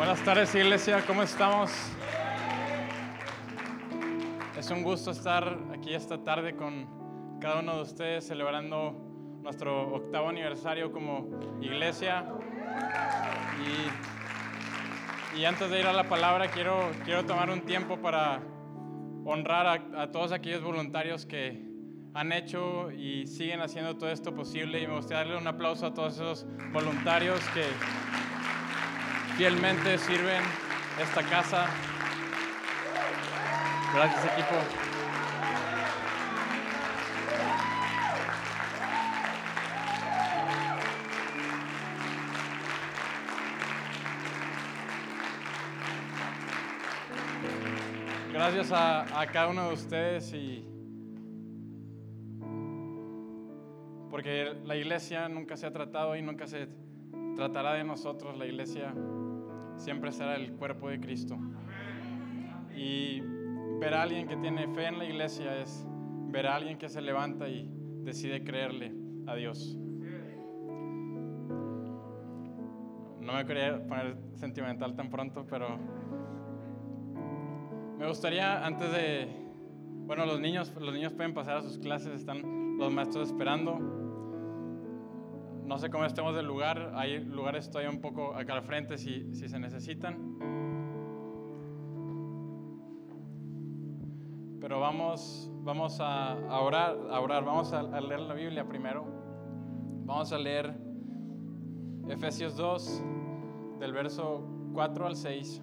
Buenas tardes, iglesia, ¿cómo estamos? Es un gusto estar aquí esta tarde con cada uno de ustedes celebrando nuestro octavo aniversario como iglesia. Y, antes de ir a la palabra, quiero, quiero tomar un tiempo para honrar a, a todos aquellos voluntarios que han hecho y siguen haciendo todo esto posible. Y me gustaría darle un aplauso a todos esos voluntarios que fielmente sirven esta casa. Gracias equipo. Gracias a, cada uno de ustedes y porque la iglesia nunca se ha tratado y nunca se tratará de nosotros. La iglesia siempre será el cuerpo de Cristo. Y ver a alguien que tiene fe en la iglesia es ver a alguien que se levanta y decide creerle a Dios. No me quería poner sentimental tan pronto, pero me gustaría antes de, bueno, los niños, los niños pueden pasar a sus clases, están los maestros esperando. No sé cómo estemos del lugar, hay lugares todavía un poco acá al frente si, si se necesitan. Pero vamos, vamos a, orar, orar, vamos a, a leer la Biblia primero. Vamos a leer Efesios 2, del verso 4 al 6,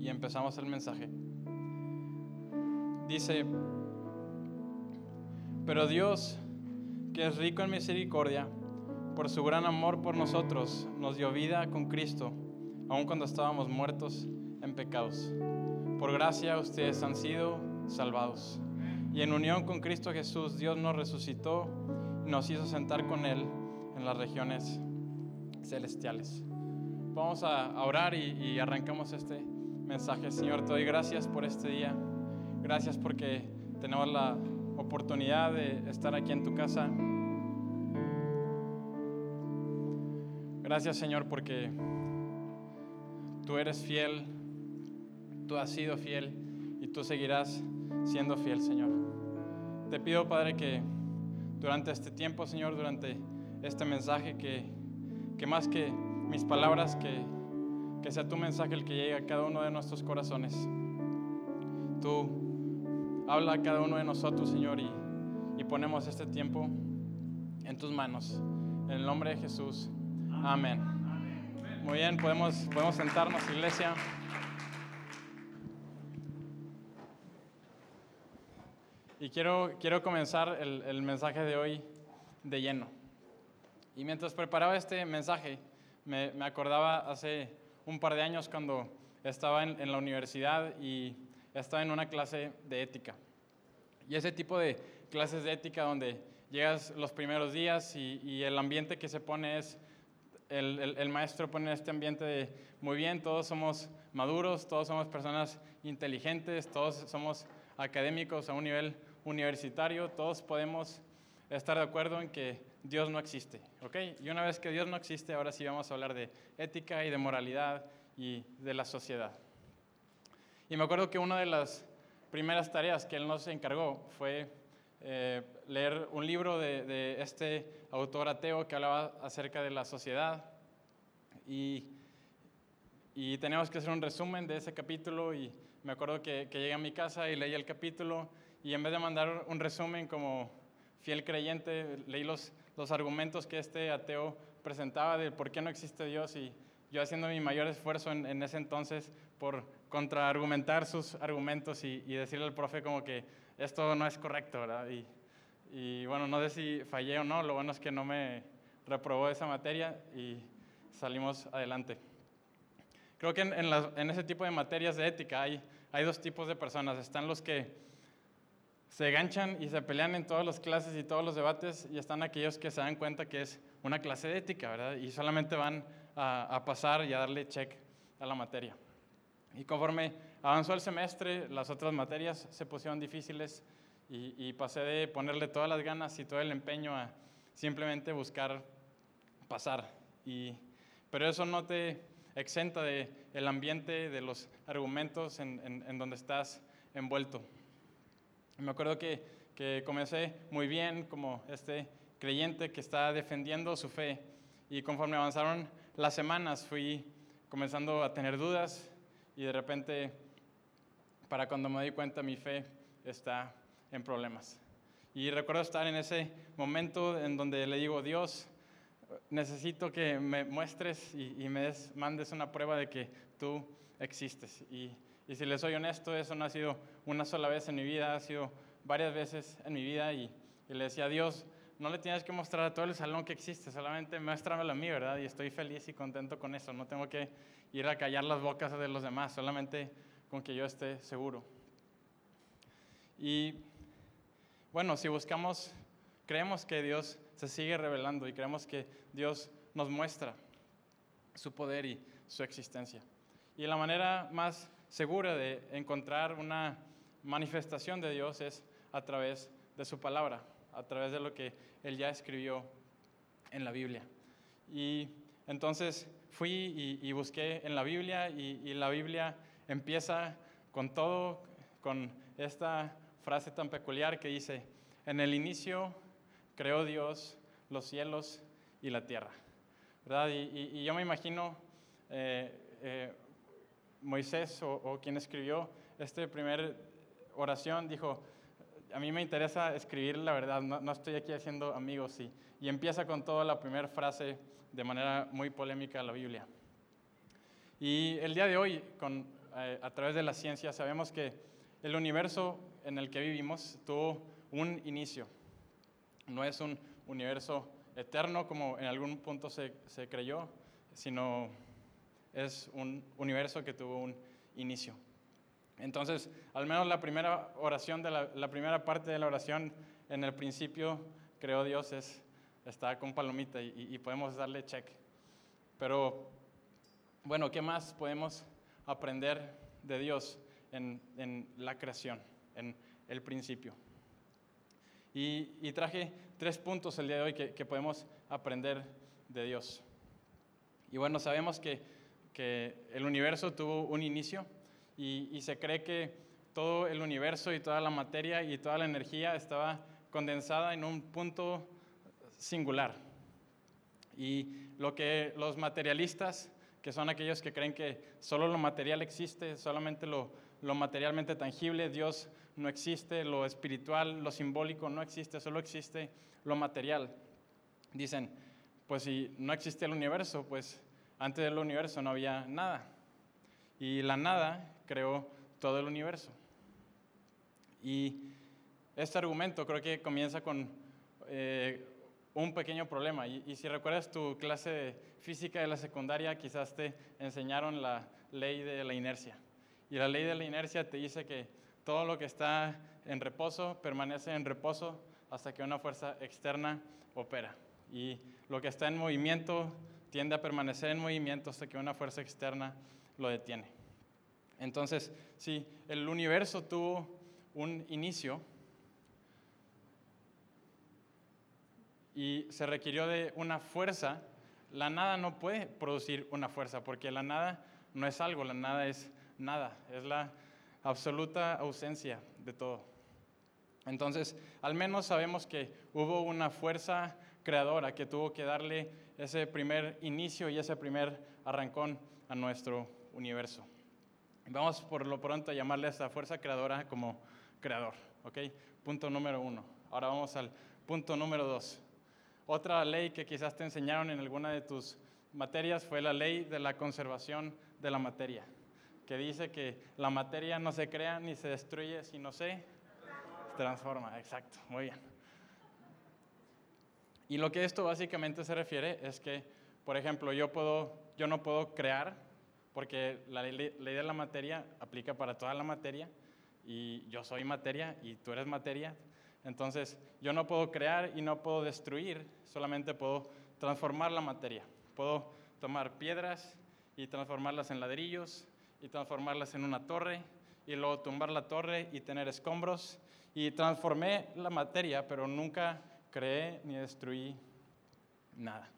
y empezamos el mensaje. Dice, pero Dios, que es rico en misericordia, por su gran amor por nosotros, nos dio vida con Cristo, aun cuando estábamos muertos en pecados. Por gracia ustedes han sido salvados. Y en unión con Cristo Jesús, Dios nos resucitó y nos hizo sentar con Él en las regiones celestiales. Vamos a orar y, y arrancamos este mensaje. Señor, te doy gracias por este día. Gracias porque tenemos la oportunidad de estar aquí en tu casa. Gracias Señor porque tú eres fiel, tú has sido fiel y tú seguirás siendo fiel Señor. Te pido Padre que durante este tiempo Señor, durante este mensaje, que, que más que mis palabras, que, que sea tu mensaje el que llegue a cada uno de nuestros corazones. Tú habla a cada uno de nosotros Señor y, y ponemos este tiempo en tus manos. En el nombre de Jesús. Amén. Muy bien, podemos, podemos sentarnos, iglesia. Y quiero, quiero comenzar el, el mensaje de hoy de lleno. Y mientras preparaba este mensaje, me, me, acordaba hace un par de años cuando estaba en, en, la universidad y estaba en una clase de ética. Y ese tipo de clases de ética donde llegas los primeros días y, y el ambiente que se pone es el, maestro pone este ambiente de muy bien, todos somos maduros, todos somos personas inteligentes, todos somos académicos a un nivel universitario, todos podemos estar de acuerdo en que Dios no existe, ¿ok? Y una vez que Dios no existe, ahora sí vamos a hablar de ética y de moralidad y de la sociedad. Y me acuerdo que una de las primeras tareas que él nos encargó fue eh, leer un libro de, de, este autor ateo que hablaba acerca de la sociedad. Y, y teníamos que hacer un resumen de ese capítulo y me acuerdo que, que, llegué a mi casa y leí el capítulo y en vez de mandar un resumen como fiel creyente, leí los, los argumentos que este ateo presentaba de por qué no existe Dios y yo haciendo mi mayor esfuerzo en, en ese entonces por contraargumentar sus argumentos y, y decirle al profe como que esto no es correcto, ¿verdad? Y, y, bueno, no sé si fallé o no, lo bueno es que no me reprobó esa materia y salimos adelante. Creo que en, en, la, en ese tipo de materias de ética hay, hay dos tipos de personas. Están los que se ganchan y se pelean en todas las clases y todos los debates y están aquellos que se dan cuenta que es una clase de ética, ¿verdad? Y solamente van a, a pasar y a darle check a la materia. Y conforme avanzó el semestre, las otras materias se pusieron difíciles y, y, pasé de ponerle todas las ganas y todo el empeño a simplemente buscar pasar. Y, pero eso no te exenta de el ambiente, de los argumentos en, en, donde estás envuelto. Me acuerdo que, que comencé muy bien como este creyente que está defendiendo su fe y conforme avanzaron las semanas fui comenzando a tener dudas y de repente, para cuando me di cuenta, mi fe está en problemas. Y recuerdo estar en ese momento en donde le digo, Dios, necesito que me muestres y, me mandes una prueba de que tú existes. Y, y, si les soy honesto, eso no ha sido una sola vez en mi vida, ha sido varias veces en mi vida. Y, y le decía, Dios, no le tienes que mostrar a todo el salón que existe, solamente muéstramelo a mí, ¿verdad? Y estoy feliz y contento con eso. No tengo que ir a callar las bocas de los demás, solamente con que yo esté seguro. Y bueno, si buscamos, creemos que Dios se sigue revelando y creemos que Dios nos muestra su poder y su existencia. Y la manera más segura de encontrar una manifestación de Dios es a través de su palabra, a través de lo que Él ya escribió en la Biblia. Y entonces fui y, busqué en la Biblia y, y, la Biblia empieza con todo, con esta frase tan peculiar que dice, en el inicio creó Dios los cielos y la tierra. ¿verdad? Y, yo me imagino eh, eh, Moisés o, quien escribió esta primera oración dijo, a mí me interesa escribir la verdad, no, estoy aquí haciendo amigos y, y empieza con toda la primera frase de manera muy polémica la Biblia. Y el día de hoy, con, eh, a través de la ciencia, sabemos que el universo en el que vivimos tuvo un inicio. No es un universo eterno como en algún punto se, se creyó, sino es un universo que tuvo un inicio. Entonces, al menos la primera oración, de la, primera parte de la oración, en el principio, creo Dios, es, está con palomita y, y, podemos darle check. Pero, bueno, ¿qué más podemos aprender de Dios en, en la creación, en el principio? Y, traje tres puntos el día de hoy que, podemos aprender de Dios. Y bueno, sabemos que, que el universo tuvo un inicio y, se cree que todo el universo y toda la materia y toda la energía estaba condensada en un punto singular. Y lo que los materialistas, que son aquellos que creen que solo lo material existe, solamente lo, lo materialmente tangible, Dios no existe, lo espiritual, lo simbólico no existe, solo existe lo material. Dicen, pues si no existe el universo, pues antes del universo no había nada. Y la nada creó todo el universo. Y este argumento creo que comienza con eh, un pequeño problema. Y, si recuerdas tu clase de física de la secundaria, quizás te enseñaron la ley de la inercia. Y la ley de la inercia te dice que todo lo que está en reposo permanece en reposo hasta que una fuerza externa opera. Y lo que está en movimiento tiende a permanecer en movimiento hasta que una fuerza externa lo detiene. Entonces, si el universo tuvo un inicio y se requirió de una fuerza, la nada no puede producir una fuerza, porque la nada no es algo, la nada es nada, es la absoluta ausencia de todo. Entonces, al menos sabemos que hubo una fuerza creadora que tuvo que darle ese primer inicio y ese primer arrancón a nuestro universo. Vamos por lo pronto a llamarle a esa fuerza creadora como creador, ¿ok? Punto número uno. Ahora vamos al punto número dos. Otra ley que quizás te enseñaron en alguna de tus materias fue la ley de la conservación de la materia que dice que la materia no se crea ni se destruye, sino se transforma. Exacto, muy bien. Y lo que esto básicamente se refiere es que, por ejemplo, yo, puedo, yo no puedo crear, porque la ley, de la materia aplica para toda la materia, y yo soy materia y tú eres materia. Entonces, yo no puedo crear y no puedo destruir, solamente puedo transformar la materia. Puedo tomar piedras y transformarlas en ladrillos, y transformarlas en una torre y luego tumbar la torre y tener escombros. Y transformé la materia, pero nunca creé ni destruí nada.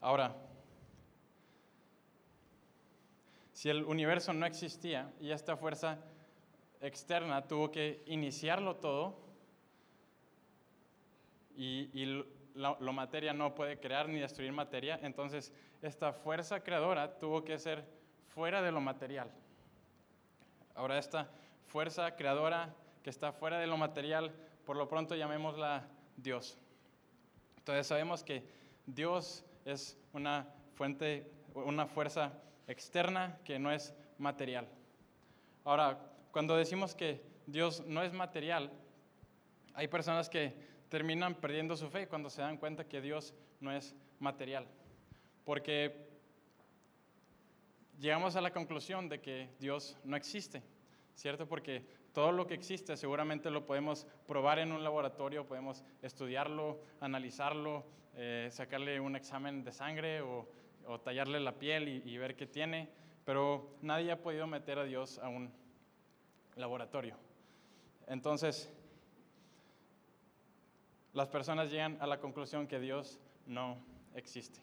Ahora, Si el universo no existía y esta fuerza externa tuvo que iniciarlo todo y, y materia no puede crear ni destruir materia, entonces esta fuerza creadora tuvo que ser fuera de lo material. Ahora esta fuerza creadora que está fuera de lo material, por lo pronto llamémosla Dios. Entonces sabemos que Dios es una fuente, una fuerza externa que no es material. Ahora, cuando decimos que Dios no es material, hay personas que terminan perdiendo su fe cuando se dan cuenta que Dios no es material. Porque llegamos a la conclusión de que Dios no existe, ¿cierto? Porque todo lo que existe seguramente lo podemos probar en un laboratorio, podemos estudiarlo, analizarlo, eh, sacarle un examen de sangre o, tallarle la piel y, ver qué tiene, pero nadie ha podido meter a Dios a un laboratorio. Entonces, las personas llegan a la conclusión que Dios no existe.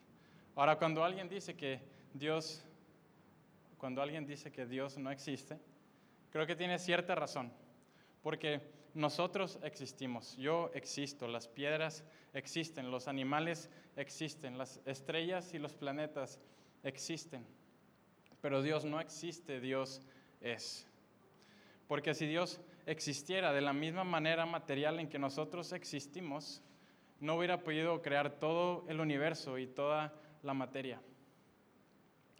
Ahora, cuando alguien dice que Dios, cuando alguien dice que Dios no existe, creo que tiene cierta razón, porque nosotros existimos, yo existo, las piedras existen, los animales existen, las estrellas y los planetas existen, pero Dios no existe, Dios es. Porque si Dios existiera de la misma manera material en que nosotros existimos, no hubiera podido crear todo el universo y toda la materia.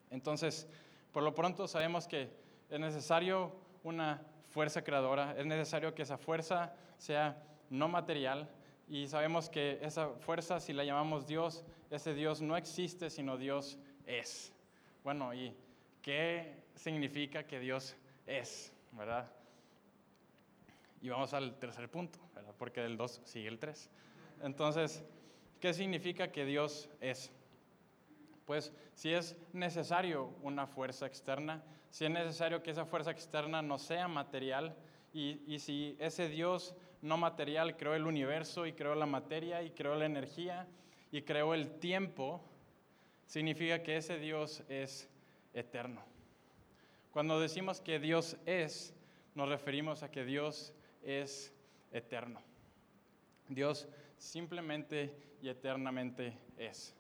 Entonces, por lo pronto sabemos que es necesario una fuerza creadora, es necesario que esa fuerza sea no material y sabemos que esa fuerza, si la llamamos Dios, ese Dios no existe, sino Dios es. Bueno, ¿y qué significa que Dios es? ¿Verdad? Y vamos al tercer punto, porque del 2 sigue el 3. Entonces, ¿qué significa que Dios es? Pues si es necesario una fuerza externa, si es necesario que esa fuerza externa no sea material, y, y, si ese Dios no material creó el universo y creó la materia y creó la energía y creó el tiempo, significa que ese Dios es eterno. Cuando decimos que Dios es, nos referimos a que Dios es eterno. Dios simplemente y eternamente es.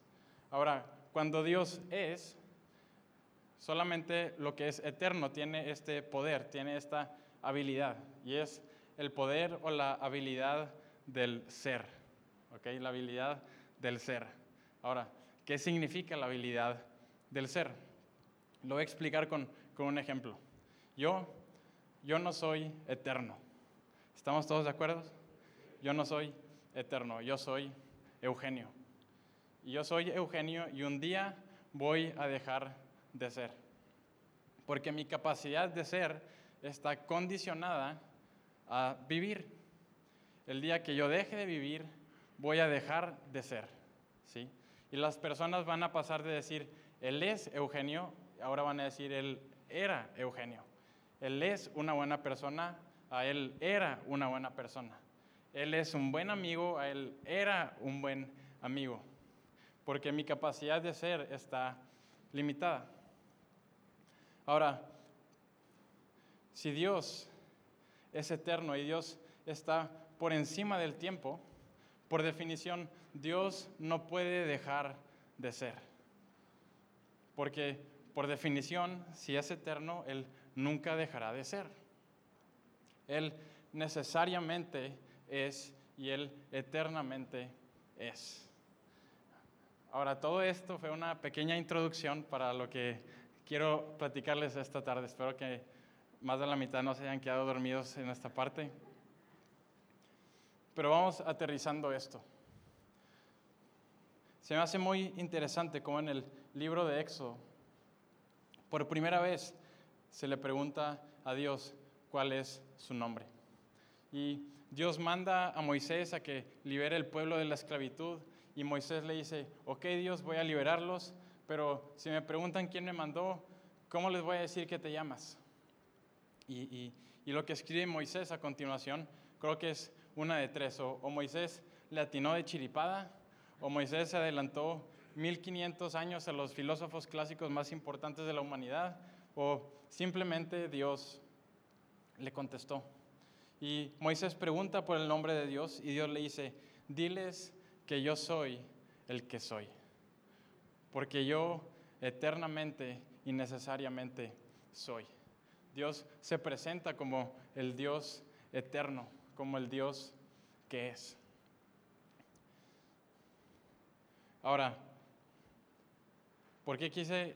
Ahora, cuando Dios es, solamente lo que es eterno tiene este poder, tiene esta habilidad, y es el poder o la habilidad del ser. ¿Ok? La habilidad del ser. Ahora, ¿qué significa la habilidad del ser? Lo voy a explicar con, con un ejemplo. Yo, yo no soy eterno. ¿Estamos todos de acuerdo? Yo no soy eterno, yo soy Eugenio. Y yo soy Eugenio y un día voy a dejar de ser. Porque mi capacidad de ser está condicionada a vivir. El día que yo deje de vivir, voy a dejar de ser. ¿sí? Y las personas van a pasar de decir, él es Eugenio, ahora van a decir, él era Eugenio. Él es una buena persona, a él era una buena persona. Él es un buen amigo, a él era un buen amigo. Porque mi capacidad de ser está limitada. Ahora, si Dios es eterno y Dios está por encima del tiempo, por definición, Dios no puede dejar de ser. Porque por definición, si es eterno, Él nunca dejará de ser. Él necesariamente es y Él eternamente es. Ahora, todo esto fue una pequeña introducción para lo que quiero platicarles esta tarde. Espero que más de la mitad no se hayan quedado dormidos en esta parte. Pero vamos aterrizando esto. Se me hace muy interesante cómo en el libro de Éxodo, por primera vez se le pregunta a Dios, cuál es su nombre. Y Dios manda a Moisés a que libere el pueblo de la esclavitud y Moisés le dice, ok Dios, voy a liberarlos, pero si me preguntan quién me mandó, ¿cómo les voy a decir que te llamas? Y, lo que escribe Moisés a continuación, creo que es una de tres, o, o Moisés le atinó de chiripada, o Moisés se adelantó 1500 años a los filósofos clásicos más importantes de la humanidad, o simplemente Dios le contestó. Y Moisés pregunta por el nombre de Dios y Dios le dice, diles que yo soy el que soy, porque yo eternamente y necesariamente soy. Dios se presenta como el Dios eterno, como el Dios que es. Ahora, ¿por qué quise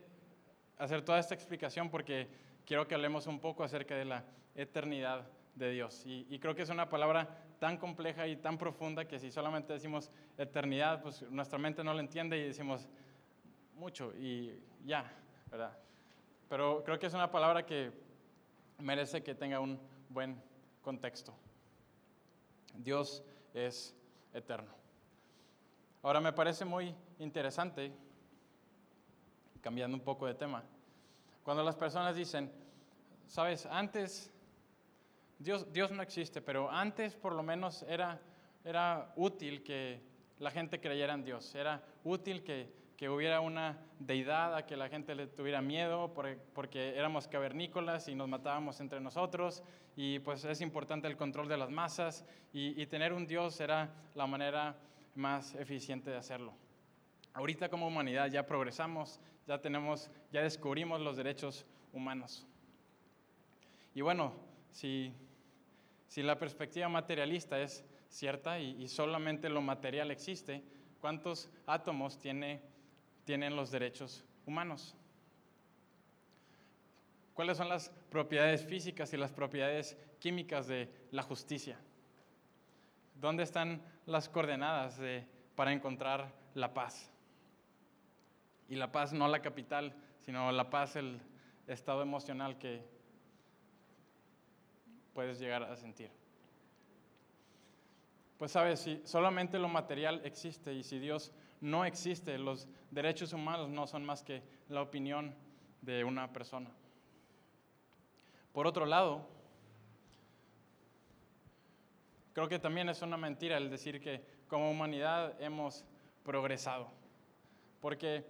hacer toda esta explicación? Porque quiero que hablemos un poco acerca de la eternidad de Dios. Y, creo que es una palabra tan compleja y tan profunda que si solamente decimos eternidad, pues nuestra mente no lo entiende y decimos mucho y ya, ¿verdad? Pero creo que es una palabra que merece que tenga un buen contexto. Dios es eterno. Ahora me parece muy interesante, cambiando un poco de tema, cuando las personas dicen, sabes, antes Dios, Dios no existe, pero antes por lo menos era, era útil que la gente creyera en Dios, era útil que, que hubiera una deidad a que la gente le tuviera miedo porque éramos cavernícolas y nos matábamos entre nosotros y pues es importante el control de las masas y, y tener un Dios era la manera más eficiente de hacerlo. Ahorita como humanidad ya progresamos, ya tenemos, ya descubrimos los derechos humanos. Y bueno, si si la perspectiva materialista es cierta y, solamente lo material existe, ¿cuántos átomos tiene, tienen los derechos humanos? ¿Cuáles son las propiedades físicas y las propiedades químicas de la justicia? ¿Dónde están las coordenadas para encontrar la paz? Y la paz no la capital, sino la paz el estado emocional que, puedes llegar a sentir. Pues sabes, si solamente lo material existe y si Dios no existe, los derechos humanos no son más que la opinión de una persona. Por otro lado, creo que también es una mentira el decir que como humanidad hemos progresado, porque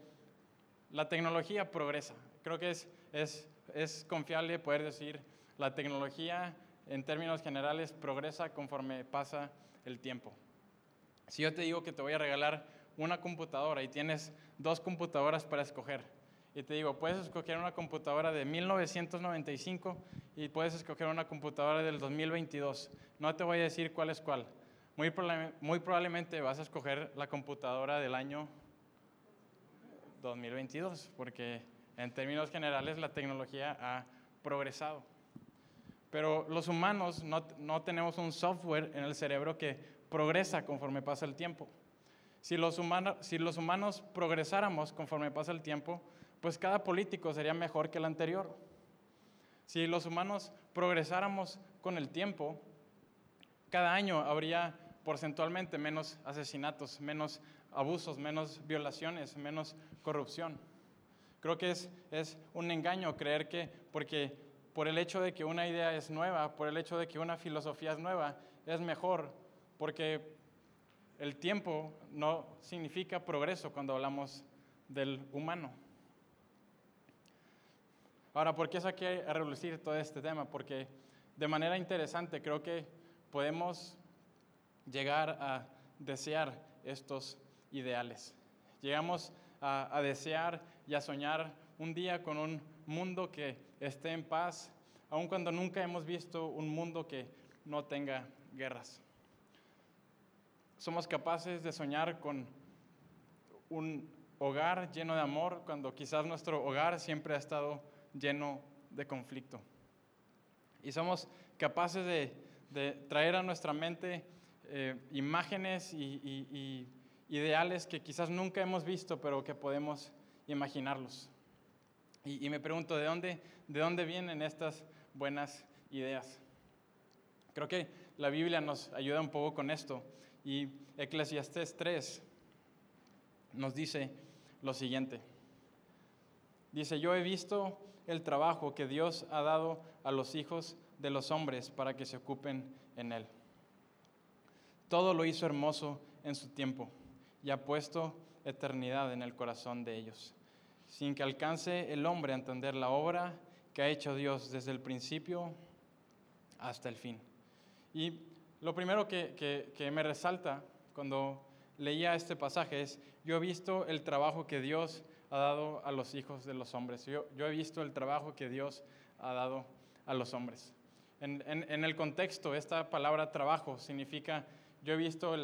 la tecnología progresa. Creo que es, es, es confiable poder decir la tecnología en términos generales, progresa conforme pasa el tiempo. Si yo te digo que te voy a regalar una computadora y tienes dos computadoras para escoger, y te digo, puedes escoger una computadora de 1995 y puedes escoger una computadora del 2022. No te voy a decir cuál es cuál. Muy, muy probablemente vas a escoger la computadora del año 2022, porque en términos generales la tecnología ha progresado. Pero los humanos no, tenemos un software en el cerebro que progresa conforme pasa el tiempo. Si los, humanos, si los humanos progresáramos conforme pasa el tiempo, pues cada político sería mejor que el anterior. Si los humanos progresáramos con el tiempo, cada año habría porcentualmente menos asesinatos, menos abusos, menos violaciones, menos corrupción. Creo que es, es un engaño creer que porque por el hecho de que una idea es nueva, por el hecho de que una filosofía es nueva, es mejor, porque el tiempo no significa progreso cuando hablamos del humano. Ahora, ¿por qué saqué a relucir todo este tema? Porque de manera interesante creo que podemos llegar a desear estos ideales. Llegamos a, a desear y a soñar un día con un mundo que esté en paz, aun cuando nunca hemos visto un mundo que no tenga guerras. Somos capaces de soñar con un hogar lleno de amor cuando quizás nuestro hogar siempre ha estado lleno de conflicto. Y somos capaces de, traer a nuestra mente eh, imágenes y ideales que quizás nunca hemos visto, pero que podemos imaginarlos. Y, me pregunto, ¿de dónde, ¿de dónde vienen estas buenas ideas? Creo que la Biblia nos ayuda un poco con esto. Y Eclesiastés 3 nos dice lo siguiente. Dice, yo he visto el trabajo que Dios ha dado a los hijos de los hombres para que se ocupen en él. Todo lo hizo hermoso en su tiempo y ha puesto eternidad en el corazón de ellos sin que alcance el hombre a entender la obra que ha hecho Dios desde el principio hasta el fin. Y lo primero que, me resalta cuando leía este pasaje es, yo he visto el trabajo que Dios ha dado a los hijos de los hombres. Yo, he visto el trabajo que Dios ha dado a los hombres. En, el contexto, esta palabra trabajo significa, yo he visto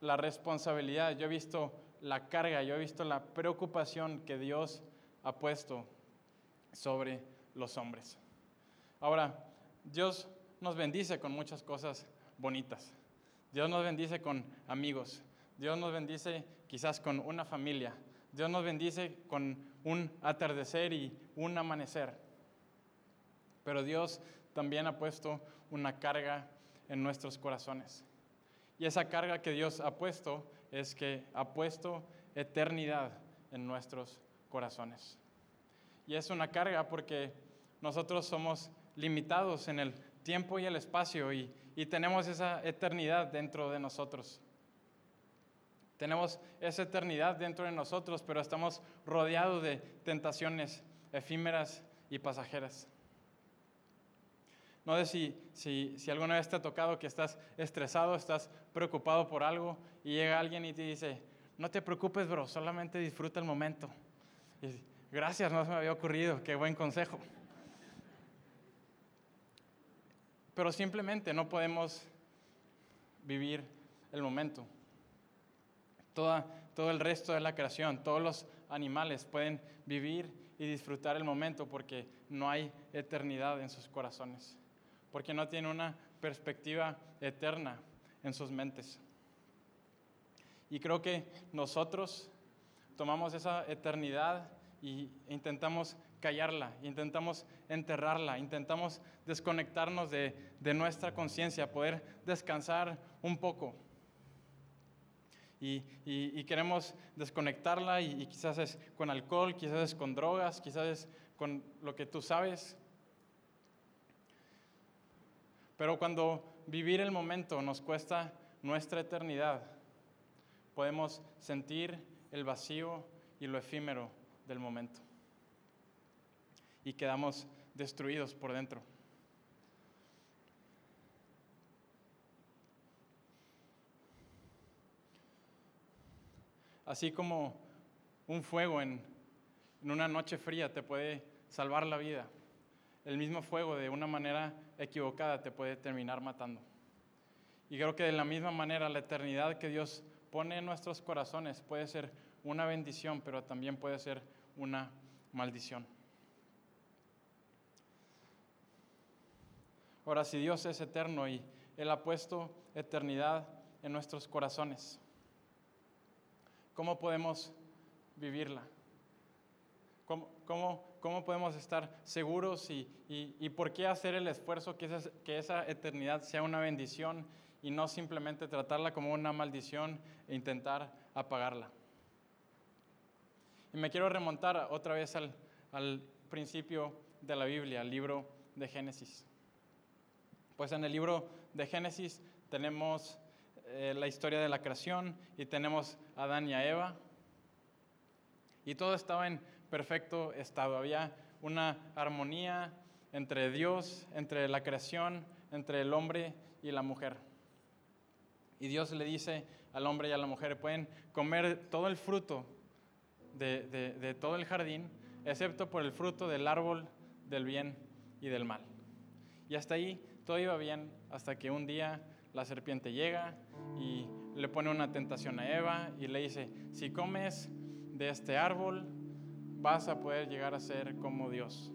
la responsabilidad, yo he visto la carga, yo he visto la preocupación que Dios ha puesto sobre los hombres. Ahora, Dios nos bendice con muchas cosas bonitas. Dios nos bendice con amigos. Dios nos bendice quizás con una familia. Dios nos bendice con un atardecer y un amanecer. Pero Dios también ha puesto una carga en nuestros corazones. Y esa carga que Dios ha puesto es que ha puesto eternidad en nuestros corazones. Y es una carga porque nosotros somos limitados en el tiempo y el espacio y, tenemos esa eternidad dentro de nosotros. Tenemos esa eternidad dentro de nosotros, pero estamos rodeados de tentaciones efímeras y pasajeras. No sé si, si, si, alguna vez te ha tocado que estás estresado, estás preocupado por algo y llega alguien y te dice, no te preocupes, bro, solamente disfruta el momento. Y, Gracias, no se me había ocurrido, qué buen consejo. Pero simplemente no podemos vivir el momento. Toda, todo el resto de la creación, todos los animales pueden vivir y disfrutar el momento porque no hay eternidad en sus corazones, porque no tienen una perspectiva eterna en sus mentes. Y creo que nosotros tomamos esa eternidad y intentamos callarla, intentamos enterrarla, intentamos desconectarnos de, nuestra conciencia, poder descansar un poco. Y, queremos desconectarla y, y, quizás es con alcohol, quizás es con drogas, quizás es con lo que tú sabes. Pero cuando vivir el momento nos cuesta nuestra eternidad, podemos sentir el vacío y lo efímero del momento. Y quedamos destruidos por dentro. Así como un fuego en, una noche fría te puede salvar la vida, el mismo fuego de una manera equivocada te puede terminar matando. Y creo que de la misma manera la eternidad que Dios pone en nuestros corazones puede ser una bendición, pero también puede ser una maldición. Ahora, si Dios es eterno y Él ha puesto eternidad en nuestros corazones, ¿cómo podemos vivirla? ¿Cómo, cómo, podemos estar seguros y, y, por qué hacer el esfuerzo que esa, que esa eternidad sea una bendición y no simplemente tratarla como una maldición e intentar apagarla? Y me quiero remontar otra vez al, al principio de la Biblia, al libro de Génesis. Pues en el libro de Génesis tenemos eh, la historia de la creación y tenemos a Adán y a Eva. Y todo estaba en perfecto estado. Había una armonía entre Dios, entre la creación, entre el hombre y la mujer. Y Dios le dice al hombre y a la mujer, pueden comer todo el fruto de, todo el jardín, excepto por el fruto del árbol del bien y del mal. Y hasta ahí todo iba bien, hasta que un día la serpiente llega y le pone una tentación a Eva y le dice, si comes de este árbol, vas a poder llegar a ser como Dios.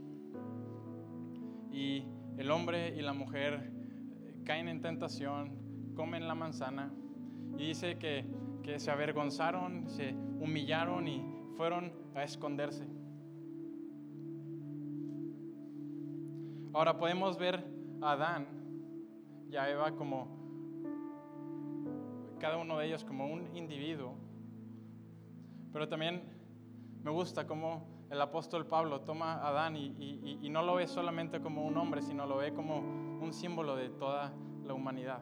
Y el hombre y la mujer caen en tentación, comen la manzana y dice que, que se avergonzaron, se humillaron y fueron a esconderse. Ahora podemos ver a Adán y a Eva como cada uno de ellos como un individuo, pero también me gusta cómo el apóstol Pablo toma a Adán y, no lo ve solamente como un hombre, sino lo ve como un símbolo de toda la humanidad.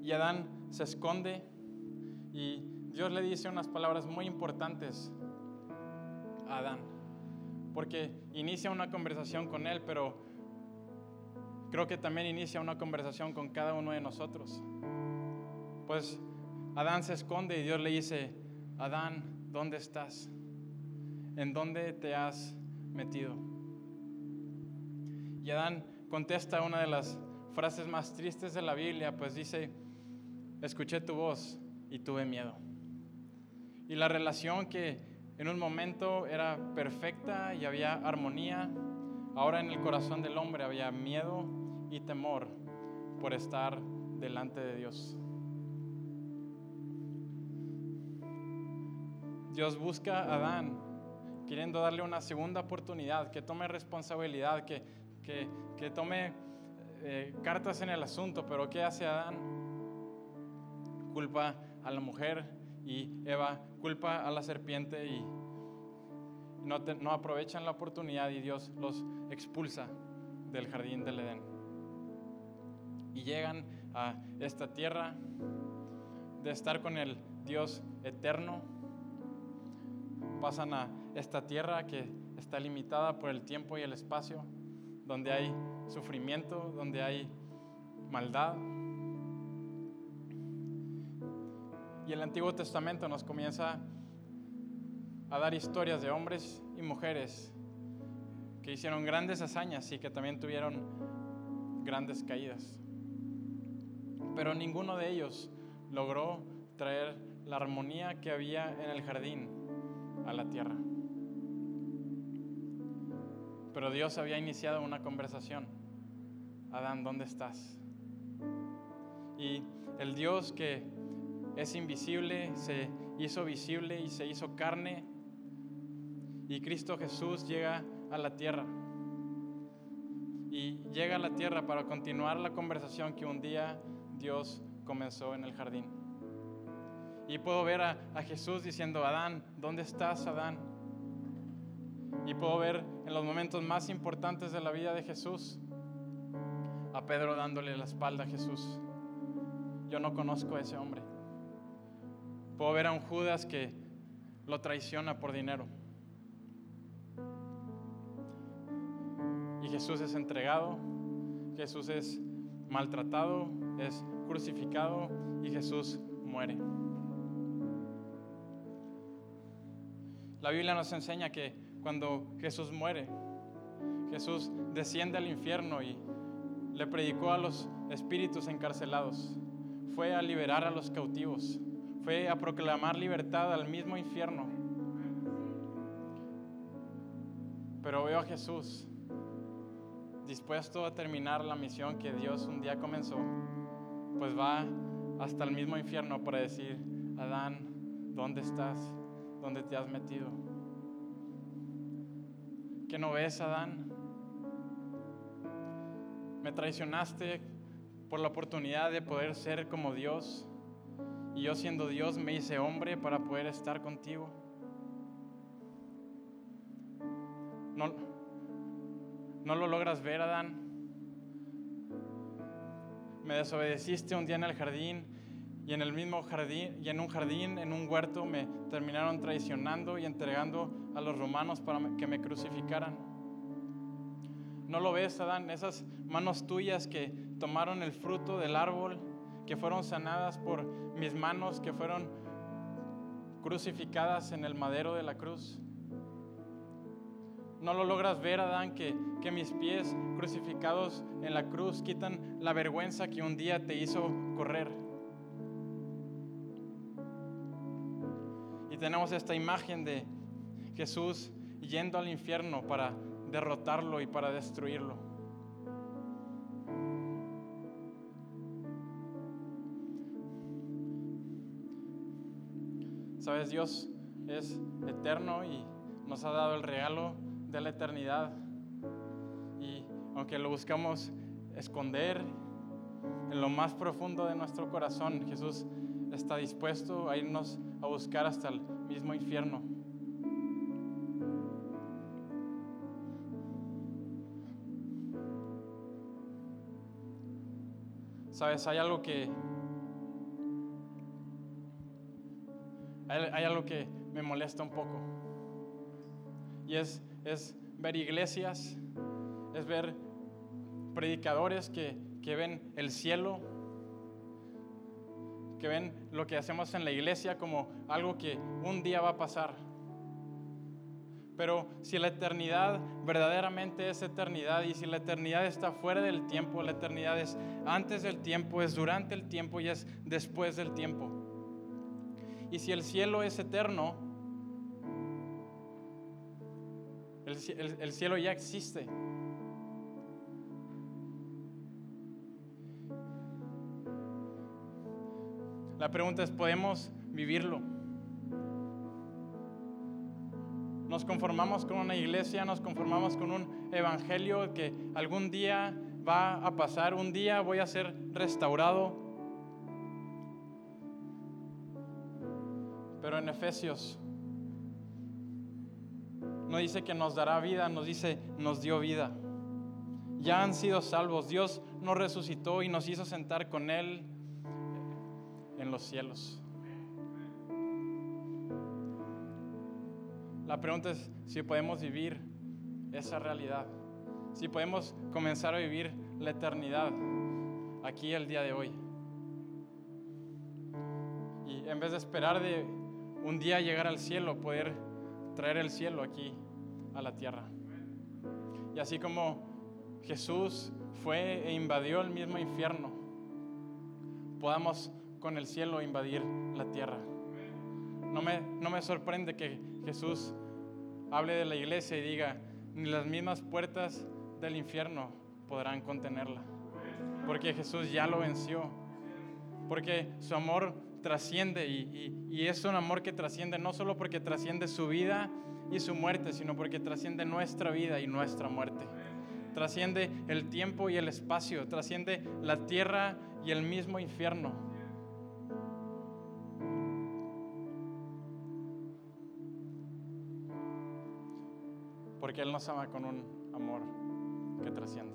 Y Adán se esconde y Dios le dice unas palabras muy importantes a Adán. porque inicia una conversación con Él, pero creo que también inicia una conversación con cada uno de nosotros. Pues Adán se esconde y Dios le dice, Adán, ¿dónde estás? ¿En dónde te has metido? Y Adán contesta una de las frases más tristes de la Biblia, pues dice, escuché tu voz y tuve miedo. Y la relación que en un momento era perfecta y había armonía, ahora en el corazón del hombre había miedo y temor por estar delante de Dios. Dios busca a Adán queriendo darle una segunda oportunidad, que tome responsabilidad, que, que, tome eh, cartas en el asunto, pero ¿qué hace Adán? Culpa a la mujer y Eva culpa a la serpiente y no, no aprovechan la oportunidad y Dios los expulsa del jardín del Edén. Y llegan a esta tierra de estar con el Dios eterno, pasan a esta tierra que está limitada por el tiempo y el espacio, donde hay sufrimiento, donde hay maldad. Y el Antiguo Testamento nos comienza a dar historias de hombres y mujeres que hicieron grandes hazañas y que también tuvieron grandes caídas. Pero ninguno de ellos logró traer la armonía que había en el jardín a la tierra. Pero Dios había iniciado una conversación. Adán, ¿dónde estás? Y el Dios que es invisible se hizo visible y se hizo carne. Y Cristo Jesús llega a la tierra. Y llega a la tierra para continuar la conversación que un día Dios comenzó en el jardín. Y puedo ver a, Jesús diciendo, Adán, ¿dónde estás, Adán? Y puedo ver en los momentos más importantes de la vida de Jesús a Pedro dándole la espalda a Jesús. Yo no conozco a ese hombre. Puedo ver a un Judas que lo traiciona por dinero. Y Jesús es entregado, Jesús es maltratado, es crucificado y Jesús muere. La Biblia nos enseña que cuando Jesús muere, Jesús desciende al infierno y le predicó a los espíritus encarcelados, fue a liberar a los cautivos, fue a proclamar libertad al mismo infierno. Pero veo a Jesús dispuesto a terminar la misión que Dios un día comenzó, pues va hasta el mismo infierno para decir, Adán, ¿dónde estás? ¿Dónde te has metido? ¿Qué no ves, Adán? Me traicionaste por la oportunidad de poder ser como Dios. Y yo siendo Dios me hice hombre para poder estar contigo. No, no lo logras ver, Adán. Me desobedeciste un día en el jardín y en el mismo jardín y en un jardín, en un huerto, me terminaron traicionando y entregando a los romanos para que me crucificaran. ¿No lo ves, Adán? Esas manos tuyas que tomaron el fruto del árbol, que fueron sanadas por mis manos, que fueron crucificadas en el madero de la cruz. No lo logras ver, Adán, que, que mis pies crucificados en la cruz quitan la vergüenza que un día te hizo correr. Tenemos esta imagen de Jesús yendo al infierno para derrotarlo y para destruirlo. Sabes, Dios es eterno y nos ha dado el regalo de la eternidad. Y aunque lo buscamos esconder en lo más profundo de nuestro corazón, Jesús está dispuesto a irnos a buscar hasta el mismo infierno. Sabes, hay algo que hay, algo que me molesta un poco. Y es, es ver iglesias, es ver predicadores que, que ven el cielo, que ven lo que hacemos en la iglesia como algo que un día va a pasar. Pero si la eternidad verdaderamente es eternidad y si la eternidad está fuera del tiempo, la eternidad es antes del tiempo, es durante el tiempo y es después del tiempo. Y si el cielo es eterno, el, cielo ya existe. La pregunta es, ¿podemos vivirlo? Nos conformamos con una iglesia, nos conformamos con un evangelio que algún día va a pasar, un día voy a ser restaurado. Pero en Efesios no dice que nos dará vida, nos dice nos dio vida. Ya han sido salvos. Dios nos resucitó y nos hizo sentar con Él en los cielos. La pregunta es si podemos vivir esa realidad, si podemos comenzar a vivir la eternidad aquí el día de hoy. Y en vez de esperar de un día llegar al cielo, poder traer el cielo aquí a la tierra. Y así como Jesús fue e invadió el mismo infierno, podamos con el cielo invadir la tierra. No me, no me sorprende que Jesús hable de la iglesia y diga, ni las mismas puertas del infierno podrán contenerla. Porque Jesús ya lo venció. Porque su amor trasciende y, y, es un amor que trasciende no solo porque trasciende su vida y su muerte, sino porque trasciende nuestra vida y nuestra muerte. Trasciende el tiempo y el espacio, trasciende la tierra y el mismo infierno. Porque Él nos ama con un amor que trasciende.